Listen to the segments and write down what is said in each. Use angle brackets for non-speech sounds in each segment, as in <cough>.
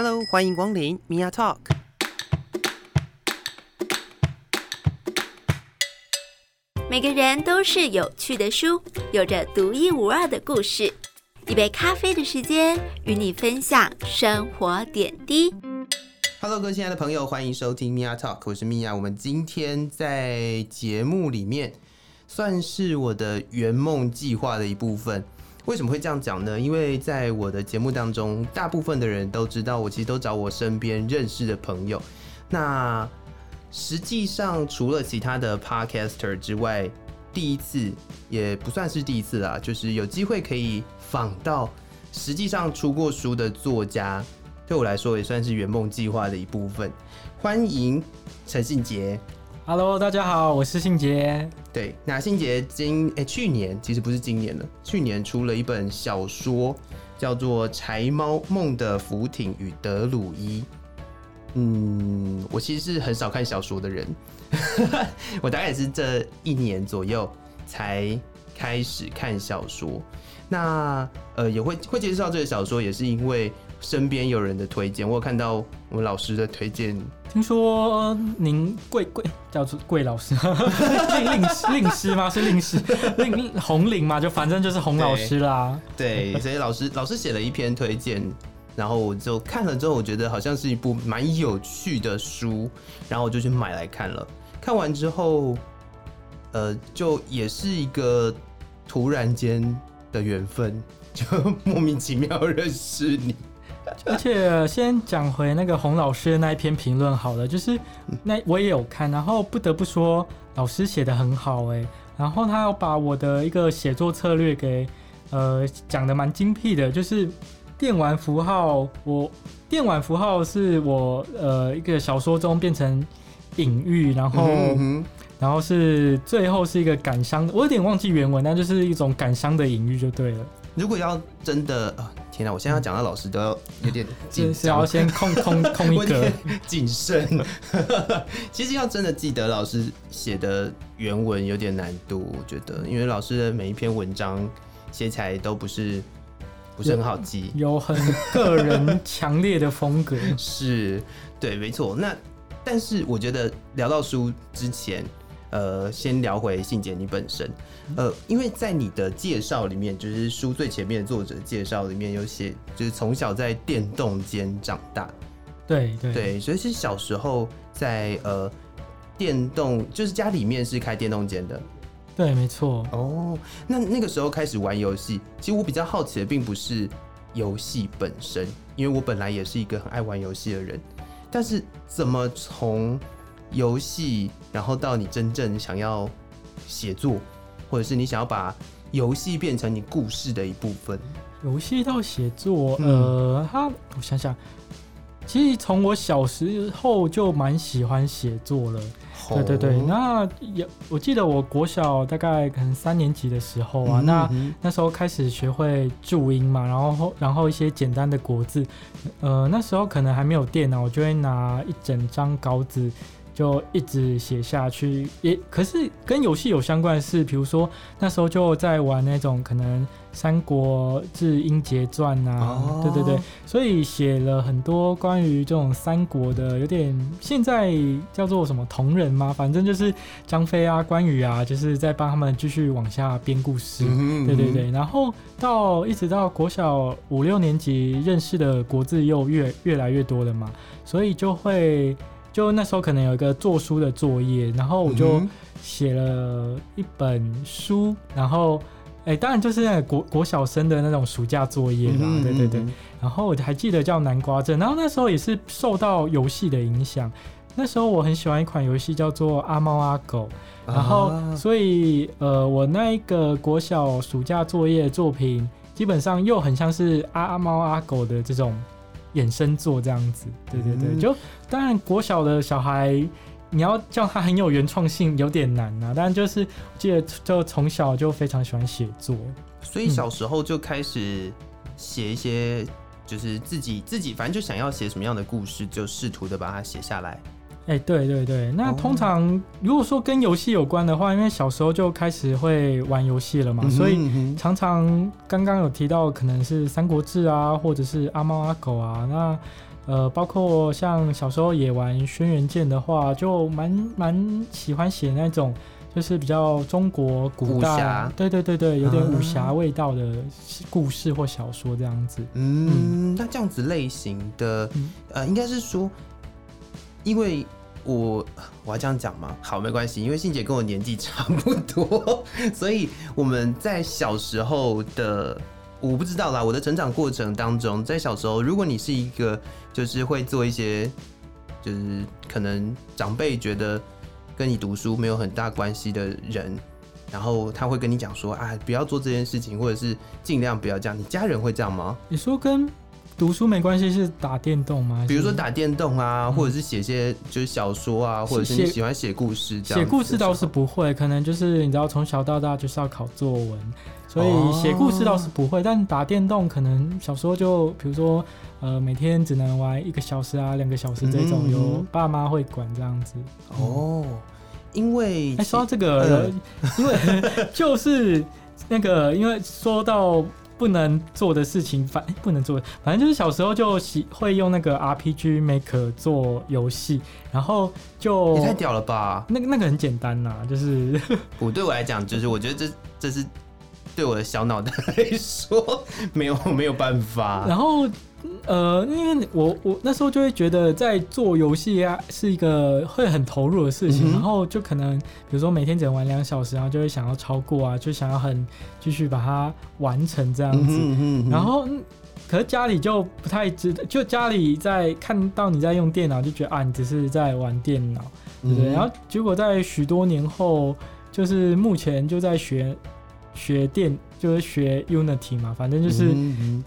Hello，欢迎光临 Mia Talk。每个人都是有趣的书，有着独一无二的故事。一杯咖啡的时间，与你分享生活点滴。Hello，各位亲爱的朋友，欢迎收听 Mia Talk，我是 Mia。我们今天在节目里面算是我的圆梦计划的一部分。为什么会这样讲呢？因为在我的节目当中，大部分的人都知道，我其实都找我身边认识的朋友。那实际上，除了其他的 podcaster 之外，第一次也不算是第一次啦，就是有机会可以访到实际上出过书的作家，对我来说也算是圆梦计划的一部分。欢迎陈信杰。Hello，大家好，我是信杰。对，那信杰今哎、欸、去年其实不是今年了，去年出了一本小说，叫做《柴猫梦的浮艇与德鲁伊》。嗯，我其实是很少看小说的人，<laughs> 我大概也是这一年左右才开始看小说。那呃，也会会介绍这个小说，也是因为身边有人的推荐，我有看到我们老师的推荐。听说您贵贵叫做贵老师，<laughs> 令令令师吗？是令师令红领嘛？就反正就是洪老师啦。对，对，所以老师老师写了一篇推荐，然后我就看了之后，我觉得好像是一部蛮有趣的书，然后我就去买来看了。看完之后，呃，就也是一个突然间的缘分，就 <laughs> 莫名其妙认识你。而且先讲回那个洪老师的那一篇评论好了，就是那我也有看，然后不得不说老师写的很好哎，然后他要把我的一个写作策略给呃讲的蛮精辟的，就是电玩符号，我电玩符号是我呃一个小说中变成隐喻，然后、嗯、然后是最后是一个感伤，我有点忘记原文，但就是一种感伤的隐喻就对了。如果要真的天哪！我现在要讲到老师都要有点紧张，要先空空空一个谨慎。其实要真的记得老师写的原文有点难度，我觉得，因为老师的每一篇文章写起来都不是不是很好记，有，有很个人强烈的风格。<laughs> 是，对，没错。那但是我觉得聊到书之前。呃，先聊回信姐你本身，呃，因为在你的介绍里面，就是书最前面的作者介绍里面有写，就是从小在电动间长大，对对。对，所以是小时候在呃电动，就是家里面是开电动间的，对，没错。哦，那那个时候开始玩游戏，其实我比较好奇的并不是游戏本身，因为我本来也是一个很爱玩游戏的人，但是怎么从游戏，然后到你真正想要写作，或者是你想要把游戏变成你故事的一部分。游戏到写作，呃，他，我想想，其实从我小时候就蛮喜欢写作了。对对对，那有我记得我国小大概可能三年级的时候啊，嗯、那那时候开始学会注音嘛，然后然后一些简单的国字，呃，那时候可能还没有电脑，我就会拿一整张稿纸。就一直写下去，也可是跟游戏有相关的事，比如说那时候就在玩那种可能《三国志英杰传》啊，哦、对对对，所以写了很多关于这种三国的，有点现在叫做什么同人吗？反正就是张飞啊、关羽啊，就是在帮他们继续往下编故事。嗯哼嗯对对对，然后到一直到国小五六年级，认识的国字又越越来越多了嘛，所以就会。就那时候可能有一个做书的作业，然后我就写了一本书，然后哎、欸，当然就是那个国国小生的那种暑假作业啦，嗯、对对对。然后我还记得叫南瓜镇，然后那时候也是受到游戏的影响。那时候我很喜欢一款游戏叫做阿猫阿狗，然后所以呃，我那一个国小暑假作业作品基本上又很像是阿猫阿狗的这种。衍生作这样子，对对对，嗯、就当然国小的小孩，你要叫他很有原创性有点难啊。但就是记得就从小就非常喜欢写作，所以小时候就开始写一些，就是自己自己反正就想要写什么样的故事，就试图的把它写下来。哎、欸，对对对，那通常如果说跟游戏有关的话，因为小时候就开始会玩游戏了嘛，嗯、所以常常刚刚有提到可能是《三国志》啊，或者是阿猫阿狗啊，那呃，包括像小时候也玩《轩辕剑》的话，就蛮蛮喜欢写那种就是比较中国古代，对对对对，有点武侠味道的故事或小说这样子。嗯，嗯。那这样子类型的，嗯、呃，应该是说，因为。我我要这样讲吗？好，没关系，因为信姐跟我年纪差不多，所以我们在小时候的，我不知道啦。我的成长过程当中，在小时候，如果你是一个就是会做一些，就是可能长辈觉得跟你读书没有很大关系的人，然后他会跟你讲说啊，不要做这件事情，或者是尽量不要这样。你家人会这样吗？你说跟。读书没关系，是打电动吗？比如说打电动啊，嗯、或者是写些就是小说啊，或者是你喜欢写故事这样。写故事倒是不会，可能就是你知道从小到大就是要考作文，所以写故事倒是不会。哦、但打电动可能小时候就比如说呃每天只能玩一个小时啊两个小时这种，嗯、有爸妈会管这样子。哦，因为哎说到这个，呃、因为 <laughs> <laughs> 就是那个因为说到。不能做的事情，反不能做，反正就是小时候就喜会用那个 RPG Maker 做游戏，然后就也太屌了吧！那个那个很简单呐，就是 <laughs> 我对我来讲，就是我觉得这这是对我的小脑袋来说没有没有办法，然后。呃，因为我我那时候就会觉得在做游戏啊是一个会很投入的事情，嗯、然后就可能比如说每天只能玩两小时，然后就会想要超过啊，就想要很继续把它完成这样子。嗯嗯嗯、然后可是家里就不太知道，就家里在看到你在用电脑，就觉得啊你只是在玩电脑，对不对？嗯、然后结果在许多年后，就是目前就在学学电。就是学 Unity 嘛，反正就是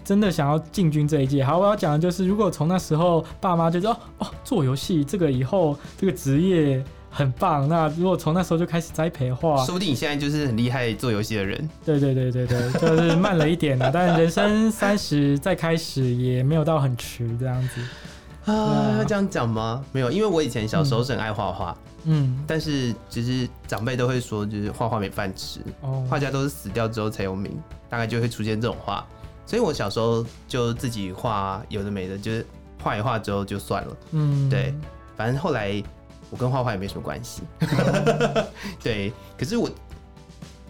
真的想要进军这一届。好，我要讲的就是，如果从那时候爸妈就说哦，做游戏这个以后这个职业很棒，那如果从那时候就开始栽培的话，说不定你现在就是很厉害做游戏的人。对对对对对，就是慢了一点了，但人生三十再开始也没有到很迟这样子。啊，要这样讲吗？没有，因为我以前小时候是很爱画画。嗯嗯，但是其实长辈都会说，就是画画没饭吃，画家都是死掉之后才有名，大概就会出现这种话。所以我小时候就自己画，有的没的，就是画一画之后就算了。嗯，对，反正后来我跟画画也没什么关系。<laughs> 对，可是我，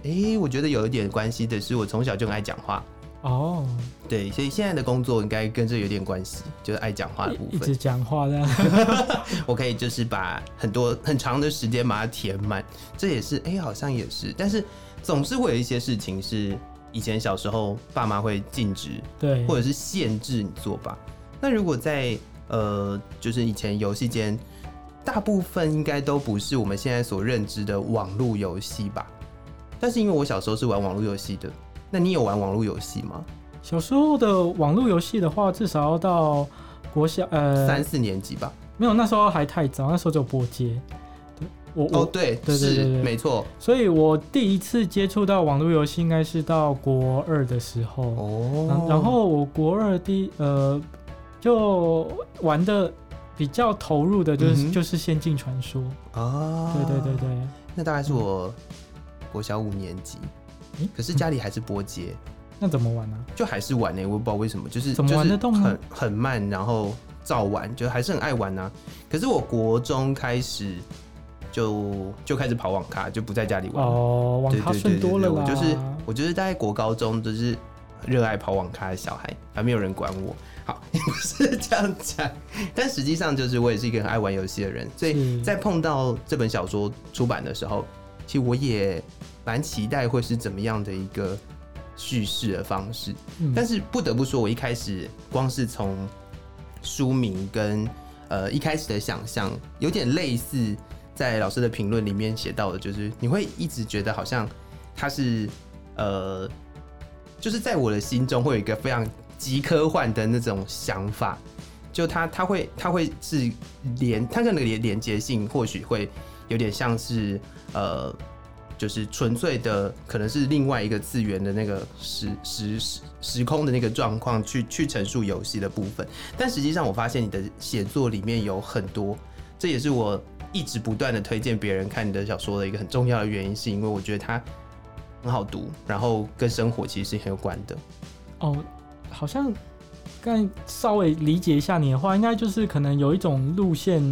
哎、欸，我觉得有一点关系的是，我从小就很爱讲话。哦，对，所以现在的工作应该跟这有点关系，就是爱讲话的部分。一直讲话这样，<laughs> 我可以就是把很多很长的时间把它填满，这也是哎、欸，好像也是，但是总是会有一些事情是以前小时候爸妈会禁止，对，或者是限制你做吧。那如果在呃，就是以前游戏间，大部分应该都不是我们现在所认知的网络游戏吧？但是因为我小时候是玩网络游戏的。那你有玩网络游戏吗？小时候的网络游戏的话，至少要到国小呃三四年级吧。没有，那时候还太早，那时候只有拨接。对，我哦对，对对对对，没错。所以我第一次接触到网络游戏，应该是到国二的时候哦。然后我国二第呃就玩的比较投入的，就是、嗯、就是《仙境传说》啊。对对对对，那大概是我国小五年级。可是家里还是拨接、嗯，那怎么玩呢、啊？就还是玩呢、欸，我也不知道为什么，就是怎么玩得动？很很慢，然后照玩，就还是很爱玩啊。可是我国中开始就就开始跑网咖，就不在家里玩哦。网咖顺多了，我就是我就是在国高中就是热爱跑网咖的小孩，还没有人管我。好，<laughs> 也不是这样讲，但实际上就是我也是一个很爱玩游戏的人，所以在碰到这本小说出版的时候，其实我也。蛮期待会是怎么样的一个叙事的方式，嗯、但是不得不说，我一开始光是从书名跟呃一开始的想象，有点类似在老师的评论里面写到的，就是你会一直觉得好像它是呃，就是在我的心中会有一个非常极科幻的那种想法，就它它会它会是连它的那个连连接性或许会有点像是呃。就是纯粹的，可能是另外一个次元的那个时时时时空的那个状况去去陈述游戏的部分，但实际上我发现你的写作里面有很多这也是我一直不断的推荐别人看你的小说的一个很重要的原因，是因为我觉得它很好读，然后跟生活其实是很有关的。哦，好像刚稍微理解一下你的话，应该就是可能有一种路线，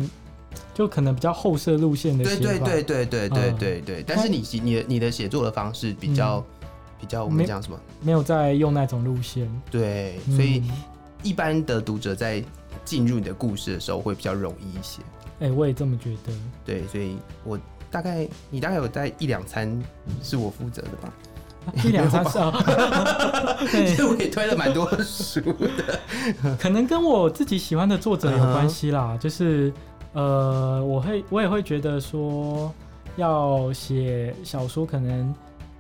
就可能比较后设路线的写法。对对对对对对对对。嗯、但是你你的你的写作的方式比较、嗯、比较，我们讲什么？没有在用那种路线。对，所以一般的读者在进入你的故事的时候会比较容易一些。哎、欸，我也这么觉得。对，所以我大概你大概有在一两餐是我负责的吧。一两三次啊，<laughs> 其实 <laughs> 我也推了蛮多书的，可能跟我自己喜欢的作者有关系啦。Uh huh. 就是呃，我会我也会觉得说，要写小说，可能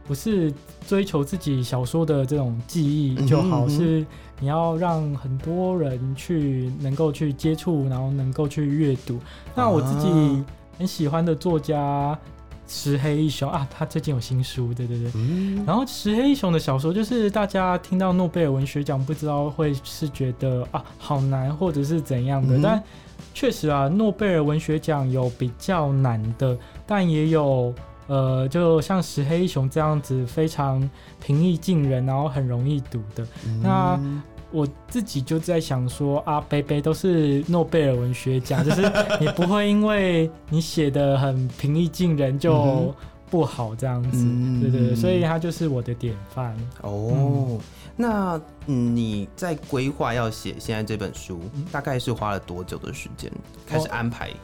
不是追求自己小说的这种记忆就好，是你要让很多人去能够去接触，然后能够去阅读。那我自己很喜欢的作家。石黑一雄啊，他最近有新书，对对对。嗯、然后石黑一雄的小说，就是大家听到诺贝尔文学奖，不知道会是觉得啊好难，或者是怎样的。嗯、但确实啊，诺贝尔文学奖有比较难的，但也有呃，就像石黑一雄这样子非常平易近人，然后很容易读的。嗯、那我自己就在想说啊，北北都是诺贝尔文学奖，<laughs> 就是你不会因为你写的很平易近人就不好这样子，嗯、对对对，所以他就是我的典范。哦，嗯、那你在规划要写现在这本书，大概是花了多久的时间？开始安排？哦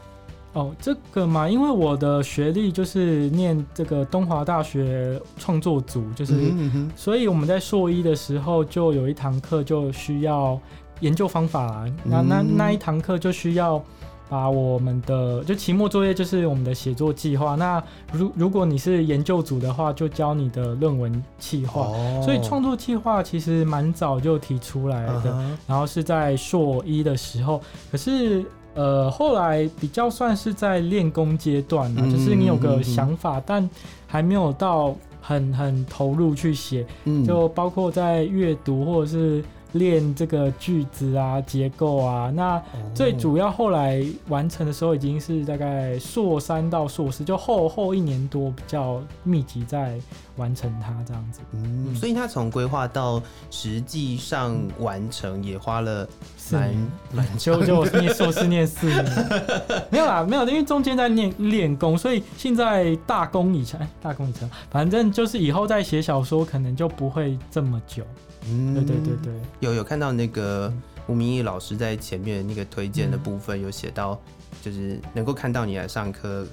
哦，这个嘛，因为我的学历就是念这个东华大学创作组，就是，嗯嗯、所以我们在硕一的时候就有一堂课就需要研究方法，啦、那那那一堂课就需要把我们的就期末作业就是我们的写作计划。那如如果你是研究组的话，就教你的论文计划。哦、所以创作计划其实蛮早就提出来的，嗯、然后是在硕一的时候，可是。呃，后来比较算是在练功阶段嘛，嗯、就是你有个想法，嗯、但还没有到很很投入去写，嗯、就包括在阅读或者是。练这个句子啊，结构啊，那最主要后来完成的时候，已经是大概硕三到硕士，就后后一年多比较密集在完成它这样子。嗯，所以他从规划到实际上完成也花了蛮蛮久，就我念硕士念四年，<laughs> 没有啦，没有，因为中间在练练功，所以现在大功已成，<laughs> 大功已成，反正就是以后在写小说可能就不会这么久。嗯，对对对对，有有看到那个吴明义老师在前面那个推荐的部分有写到，就是能够看到你来上课，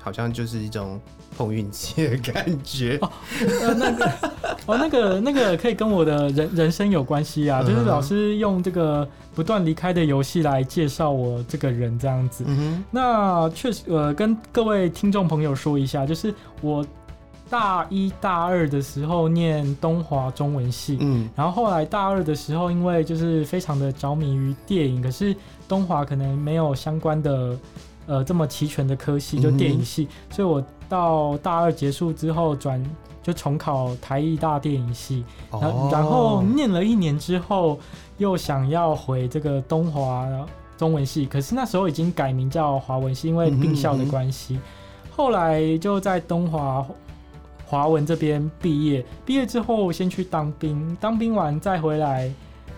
好像就是一种碰运气的感觉。哦，呃、那个哦，那个那个可以跟我的人人生有关系啊，就是老师用这个不断离开的游戏来介绍我这个人这样子。嗯，那确实，呃，跟各位听众朋友说一下，就是我。大一、大二的时候念东华中文系，嗯，然后后来大二的时候，因为就是非常的着迷于电影，可是东华可能没有相关的呃这么齐全的科系，就电影系，嗯、所以我到大二结束之后转就重考台艺大电影系，然后、哦、然后念了一年之后，又想要回这个东华中文系，可是那时候已经改名叫华文系，因为并校的关系，嗯、哼。后来就在东华。华文这边毕业，毕业之后先去当兵，当兵完再回来，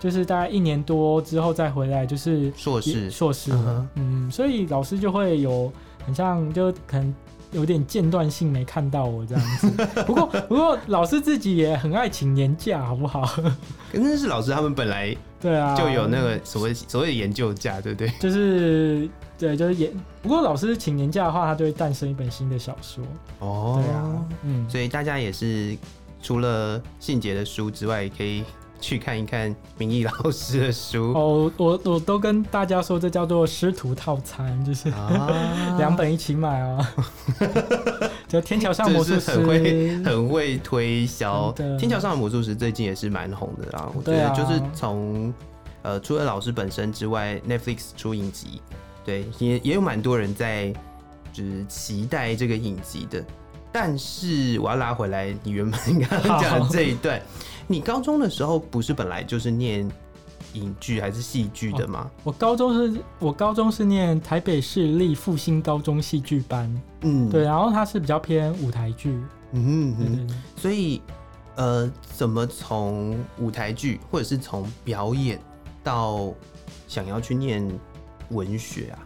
就是大概一年多之后再回来，就是硕士，硕士，uh. 嗯，所以老师就会有很像，就可能有点间断性没看到我这样子。<laughs> 不过，不过老师自己也很爱请年假，好不好？<laughs> 可是是老师他们本来对啊，就有那个所谓所谓的研究假，对不对？就是。对，就是研。不过老师请年假的话，他就会诞生一本新的小说。哦，对啊，嗯，所以大家也是除了信杰的书之外，可以去看一看明义老师的书。哦，我我都跟大家说，这叫做师徒套餐，就是两、啊、<laughs> 本一起买哦。<laughs> 就天桥上魔术师很会很会推销，天桥上的魔术师最近也是蛮红的啦。我觉得就是从呃，除了老师本身之外，Netflix 出影集。对，也也有蛮多人在就是期待这个影集的，但是我要拉回来，你原本刚刚讲的这一段，好你高中的时候不是本来就是念影剧还是戏剧的吗？哦？我高中是，我高中是念台北市立复兴高中戏剧班，嗯，对，然后它是比较偏舞台剧，嗯嗯，所以呃，怎么从舞台剧或者是从表演到想要去念文学啊？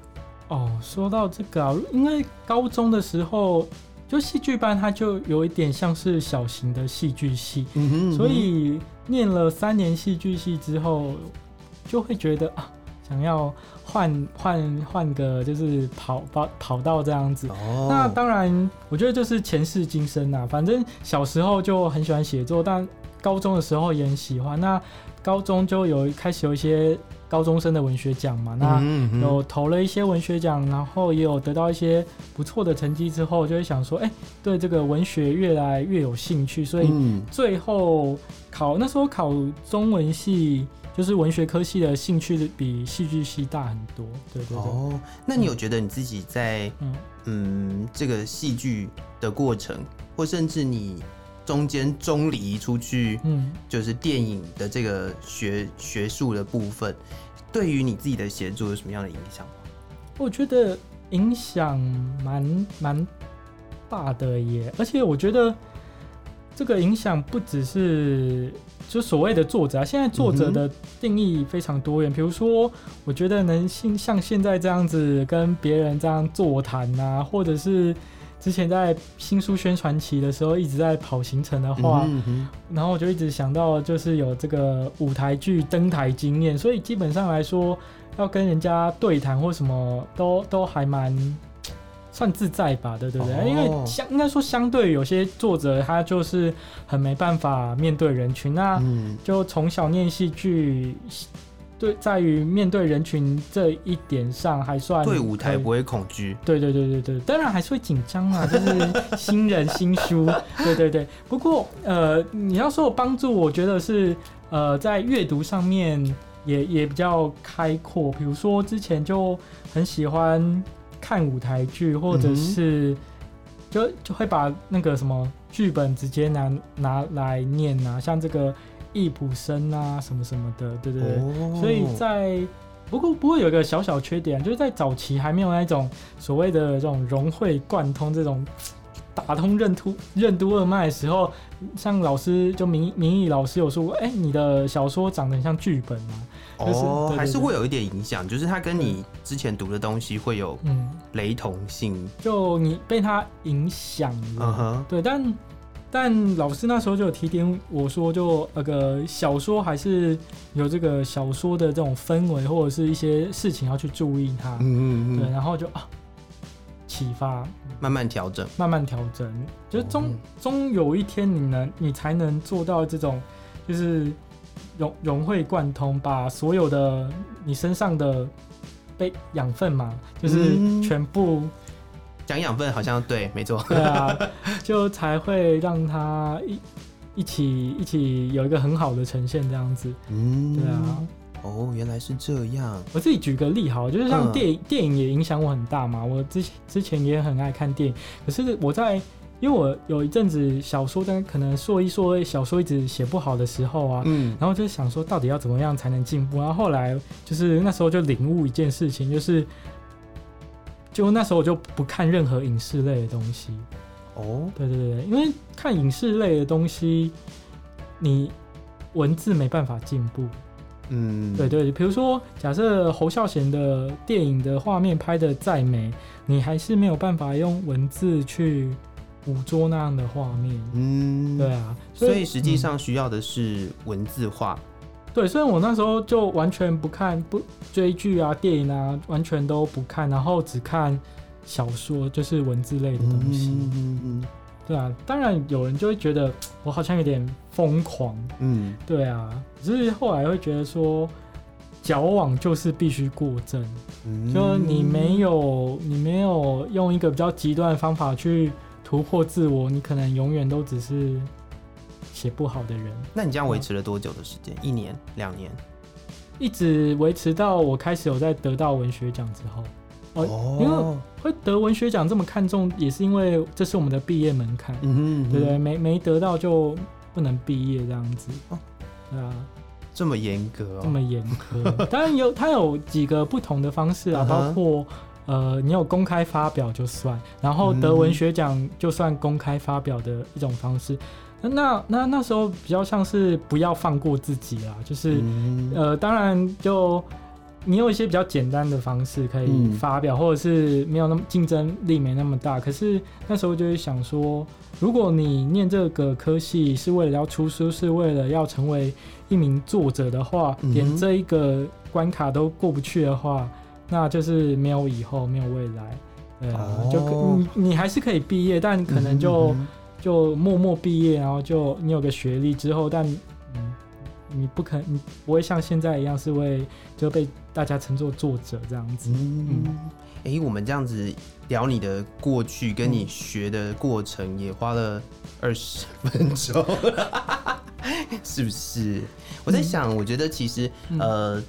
哦，说到这个啊，因为高中的时候。就戏剧班，它就有一点像是小型的戏剧系，嗯哼嗯哼，所以念了三年戏剧系之后，就会觉得啊，想要换换换个就是跑跑跑道这样子。哦。那当然，我觉得就是前世今生啊。反正小时候就很喜欢写作，但高中的时候也很喜欢。那高中就有开始有一些。高中生的文学奖嘛，那有投了一些文学奖，然后也有得到一些不错的成绩之后，就会想说，哎、欸，对这个文学越来越有兴趣，所以最后考那时候考中文系，就是文学科系的兴趣比戏剧系大很多。对对对。哦，那你有觉得你自己在嗯，嗯这个戏剧的过程，或甚至你？中间中离出去，嗯，就是电影的这个学学术的部分，对于你自己的写作有什么样的影响吗？我觉得影响蛮蛮大的耶，而且我觉得这个影响不只是就所谓的作者啊，现在作者的定义非常多元。比如说，我觉得能像像现在这样子跟别人这样座谈啊，或者是。之前在新书宣传期的时候，一直在跑行程的话，嗯嗯，然后我就一直想到，就是有这个舞台剧登台经验，所以基本上来说，要跟人家对谈或什么都都还蛮算自在吧，对对对，哦，因为相应该说相对有些作者他就是很没办法面对人群，那就从小念戏剧。对，在于面对人群这一点上，还算对舞台不会恐惧。对对对对对，当然还是会紧张啊，<laughs> 就是新人新书。对对对，不过呃，你要说有帮助，我觉得是呃，在阅读上面也也比较开阔。比如说之前就很喜欢看舞台剧，或者是、嗯、就就会把那个什么剧本直接拿拿来念啊，像这个。易卜生啊，什么什么的，对对对。Oh. 所以在不过不过有一个小小缺点，就是在早期还没有那种所谓的这种融会贯通、这种打通任督任督二脉的时候，像老师就明明义老师有说过，哎、欸，你的小说长得很像剧本啊。哦、就是，oh, 还是会有一点影响，就是它跟你之前读的东西会有嗯雷同性，就你被它影响了。Uh. 对，但。但老师那时候就有提点我说，就那个小说还是有这个小说的这种氛围，或者是一些事情要去注意它。嗯嗯嗯。对，然后就啊，启发，慢慢调整，慢慢调整，就终终有一天你能，你才能做到这种，就是融融会贯通，把所有的你身上的被养分嘛，就是全部。讲养分好像对，没错。<laughs> 对啊，就才会让它一一起一起有一个很好的呈现这样子。嗯，对啊。哦，原来是这样。我自己举个例好，就是像电影，嗯、电影也影响我很大嘛。我之前之前也很爱看电影，可是我在因为我有一阵子小说，但可能说一说小说一直写不好的时候啊，嗯，然后就想说到底要怎么样才能进步。然后后来就是那时候就领悟一件事情，就是。就那时候我就不看任何影视类的东西。哦，对对对，因为看影视类的东西，你文字没办法进步。嗯，对对，比如说假设侯孝贤的电影的画面拍的再美，你还是没有办法用文字去捕捉那样的画面。嗯，对啊，所以实际上需要的是文字化。对，所以我那时候就完全不看不追剧啊、电影啊，完全都不看，然后只看小说，就是文字类的东西。嗯嗯嗯。对啊，当然有人就会觉得我好像有点疯狂。嗯。对啊，只是后来会觉得说，矫枉就是必须过正。嗯。就你没有你没有用一个比较极端的方法去突破自我，你可能永远都只是。写不好的人，那你这样维持了多久的时间？一年、两年，一直维持到我开始有在得到文学奖之后。哦，因为会得文学奖这么看重，也是因为这是我们的毕业门槛。嗯哼，嗯哼，对不对？没没得到就不能毕业这样子。哦，对啊。这么严格哦，这么严格。当然有，它有几个不同的方式啊，包括呃，你有公开发表就算，然后得文学奖就算公开发表的一种方式。那那那那时候比较像是不要放过自己啊，就是呃，当然就。你有一些比较简单的方式可以发表，嗯、或者是没有那么竞争力没那么大。可是那时候就会想说，如果你念这个科系是为了要出书，是为了要成为一名作者的话，嗯、连这一个关卡都过不去的话，那就是没有以后，没有未来。对啊，哦、就你你还是可以毕业，但可能就、嗯、就默默毕业，然后就你有个学历之后，但嗯，你不可你不会像现在一样是为就被。大家称作作者这样子。嗯，哎、欸，我们这样子聊你的过去，跟你学的过程，也花了二十分钟，<laughs> 是不是？我在想，我觉得其实，嗯、呃，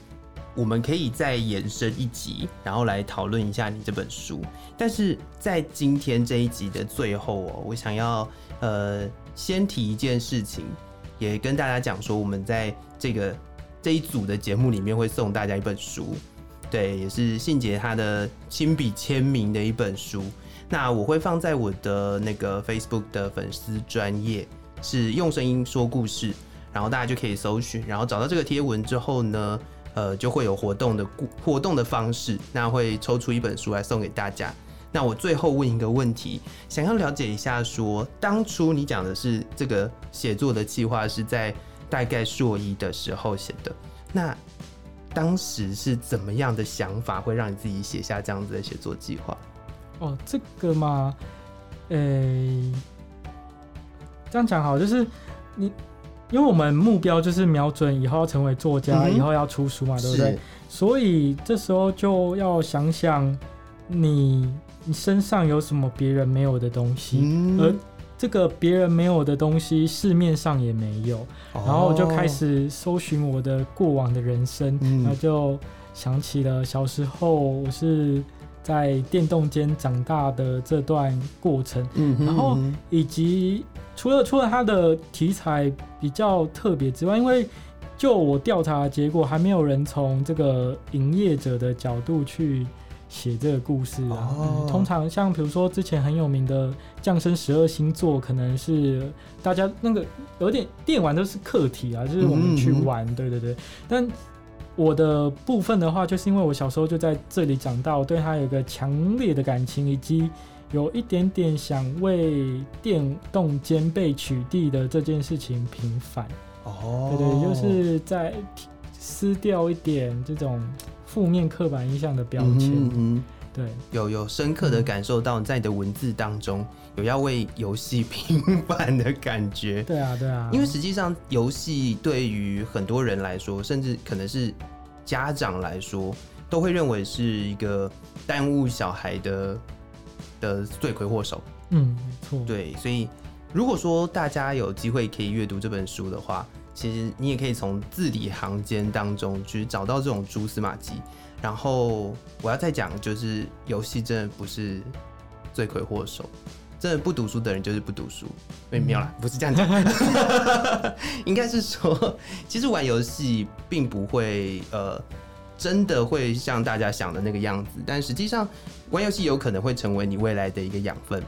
我们可以再延伸一集，然后来讨论一下你这本书。但是在今天这一集的最后哦，我想要呃先提一件事情，也跟大家讲说，我们在这个。这一组的节目里面会送大家一本书，对，也是信杰他的亲笔签名的一本书。那我会放在我的那个 Facebook 的粉丝专业，是用声音说故事，然后大家就可以搜寻，然后找到这个贴文之后呢，呃，就会有活动的活动的方式，那会抽出一本书来送给大家。那我最后问一个问题，想要了解一下说，当初你讲的是这个写作的计划是在。大概硕一的时候写的，那当时是怎么样的想法会让你自己写下这样子的写作计划？哦，这个嘛，诶、这样讲好，就是你，因为我们目标就是瞄准以后要成为作家，嗯、以后要出书嘛，对不对？所以这时候就要想想你你身上有什么别人没有的东西，嗯、而。这个别人没有的东西，市面上也没有。然后我就开始搜寻我的过往的人生，然后就想起了小时候我是在电动间长大的这段过程。然后以及除了除了它的题材比较特别之外，因为就我调查结果，还没有人从这个营业者的角度去。写这个故事啊，哦嗯、通常像比如说之前很有名的《降生十二星座》，可能是大家那个有点电玩都是课题啊，就是我们去玩，嗯嗯对对对。但我的部分的话，就是因为我小时候就在这里长大，我对他有一个强烈的感情，以及有一点点想为电动肩被取缔的这件事情平反。哦，对，对对，就是在撕掉一点这种。负面刻板印象的标签，嗯，嗯，对，有有深刻的感受到在你的文字当中有要为游戏平反的感觉。对啊，对啊，因为实际上游戏对于很多人来说，甚至可能是家长来说，都会认为是一个耽误小孩的的罪魁祸首。嗯，没错。对，所以如果说大家有机会可以阅读这本书的话。其实你也可以从字里行间当中去找到这种蛛丝马迹。然后我要再讲，就是游戏真的不是罪魁祸首，真的不读书的人就是不读书。没有啦，不是这样讲，<laughs> 应该是说，其实玩游戏并不会呃真的会像大家想的那个样子，但实际上玩游戏有可能会成为你未来的一个养分。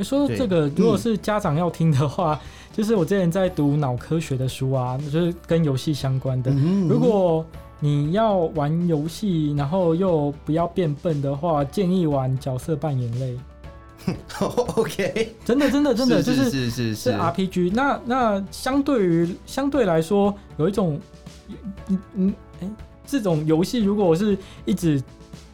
说这个，如果是家长要听的话，嗯、就是我之前在读脑科学的书啊，就是跟游戏相关的。嗯嗯、如果你要玩游戏，然后又不要变笨的话，建议玩角色扮演类。<laughs> OK，真的真的真的就是是是是 RPG。那那相对于相对来说，有一种嗯嗯哎，这种游戏如果我是一直。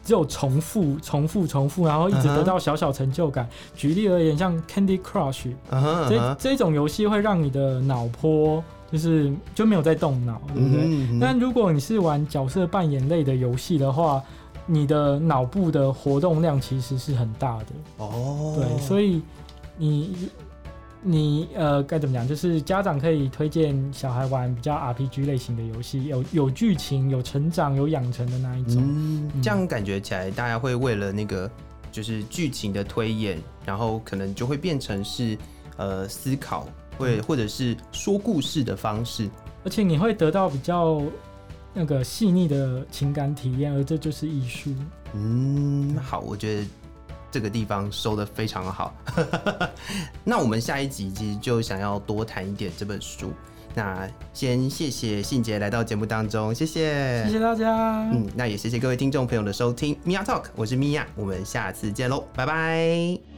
只有重复、重复、重复，然后一直得到小小成就感。Uh huh. 举例而言，像 Candy Crush，、uh huh, uh. 这这种游戏会让你的脑波就是就没有在动脑，对不对？Uh. 但如果你是玩角色扮演类的游戏的话，你的脑部的活动量其实是很大的。哦，oh. 对，所以你。你呃该怎么讲？就是家长可以推荐小孩玩比较 RPG 类型的游戏，有有剧情、有成长、有养成的那一种。嗯，这样感觉起来，大家会为了那个就是剧情的推演，然后可能就会变成是呃思考，或或者是说故事的方式，而且你会得到比较那个细腻的情感体验，而这就是艺术。嗯，好，我觉得这个地方收的非常好。<laughs> 那我们下一集其实就想要多谈一点这本书。那先谢谢信杰来到节目当中，谢谢，谢谢大家。嗯，那也谢谢各位听众朋友的收听，Mia Talk，我是 Mia，我们下次见喽，拜拜。